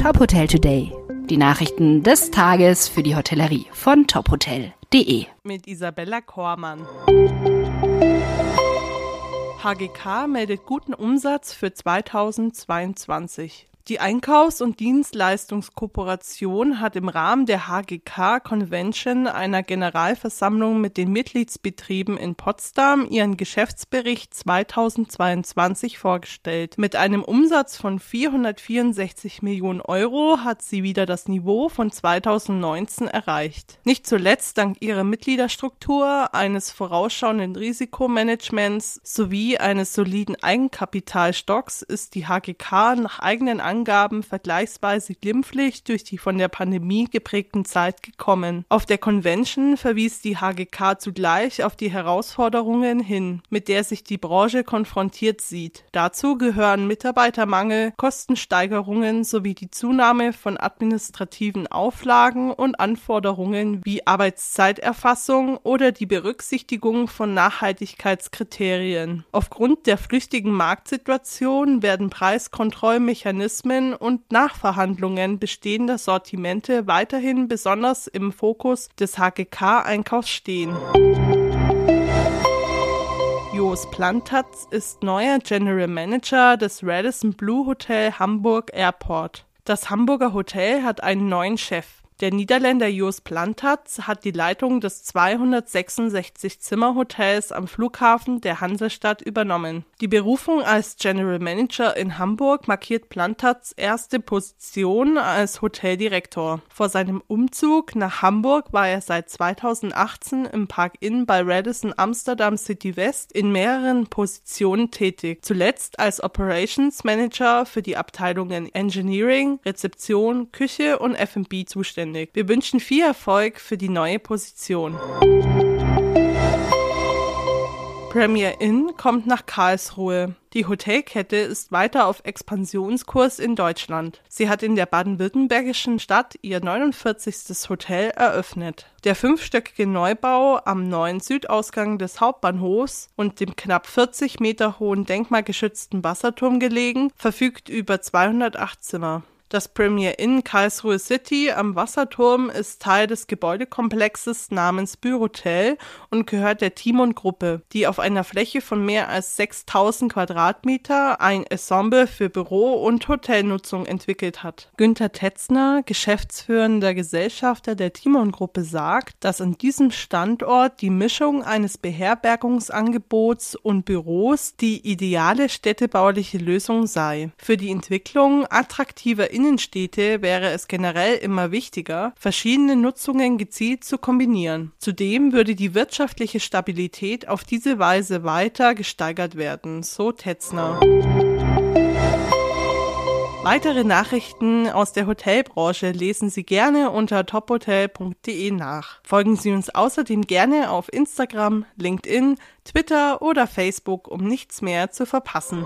Top Hotel Today. Die Nachrichten des Tages für die Hotellerie von tophotel.de. Mit Isabella Kormann. HGK meldet guten Umsatz für 2022. Die Einkaufs- und Dienstleistungskooperation hat im Rahmen der HGK Convention einer Generalversammlung mit den Mitgliedsbetrieben in Potsdam ihren Geschäftsbericht 2022 vorgestellt. Mit einem Umsatz von 464 Millionen Euro hat sie wieder das Niveau von 2019 erreicht. Nicht zuletzt dank ihrer Mitgliederstruktur, eines vorausschauenden Risikomanagements sowie eines soliden Eigenkapitalstocks ist die HGK nach eigenen Angaben Angaben vergleichsweise glimpflich durch die von der Pandemie geprägten Zeit gekommen. Auf der Convention verwies die HGK zugleich auf die Herausforderungen hin, mit der sich die Branche konfrontiert sieht. Dazu gehören Mitarbeitermangel, Kostensteigerungen sowie die Zunahme von administrativen Auflagen und Anforderungen wie Arbeitszeiterfassung oder die Berücksichtigung von Nachhaltigkeitskriterien. Aufgrund der flüchtigen Marktsituation werden Preiskontrollmechanismen Mechanismen und Nachverhandlungen bestehender Sortimente weiterhin besonders im Fokus des HGK-Einkaufs stehen. Jos Plantatz ist neuer General Manager des Radisson Blue Hotel Hamburg Airport. Das Hamburger Hotel hat einen neuen Chef. Der Niederländer Jos Plantatz hat die Leitung des 266-Zimmer-Hotels am Flughafen der Hansestadt übernommen. Die Berufung als General Manager in Hamburg markiert Plantatz erste Position als Hoteldirektor. Vor seinem Umzug nach Hamburg war er seit 2018 im Park Inn bei Radisson Amsterdam City West in mehreren Positionen tätig. Zuletzt als Operations Manager für die Abteilungen Engineering, Rezeption, Küche und F&B zuständig zuständig. Wir wünschen viel Erfolg für die neue Position. Premier Inn kommt nach Karlsruhe. Die Hotelkette ist weiter auf Expansionskurs in Deutschland. Sie hat in der baden-württembergischen Stadt ihr 49. Hotel eröffnet. Der fünfstöckige Neubau am neuen Südausgang des Hauptbahnhofs und dem knapp 40 Meter hohen denkmalgeschützten Wasserturm gelegen, verfügt über 208 Zimmer. Das Premier Inn Karlsruhe City am Wasserturm ist Teil des Gebäudekomplexes namens Bürotel und gehört der Timon Gruppe, die auf einer Fläche von mehr als 6000 Quadratmeter ein Ensemble für Büro- und Hotelnutzung entwickelt hat. Günter Tetzner, geschäftsführender Gesellschafter der Timon Gruppe, sagt, dass an diesem Standort die Mischung eines Beherbergungsangebots und Büros die ideale städtebauliche Lösung sei. Für die Entwicklung attraktiver Innenstädte wäre es generell immer wichtiger, verschiedene Nutzungen gezielt zu kombinieren. Zudem würde die wirtschaftliche Stabilität auf diese Weise weiter gesteigert werden, so Tetzner. Weitere Nachrichten aus der Hotelbranche lesen Sie gerne unter tophotel.de nach. Folgen Sie uns außerdem gerne auf Instagram, LinkedIn, Twitter oder Facebook, um nichts mehr zu verpassen.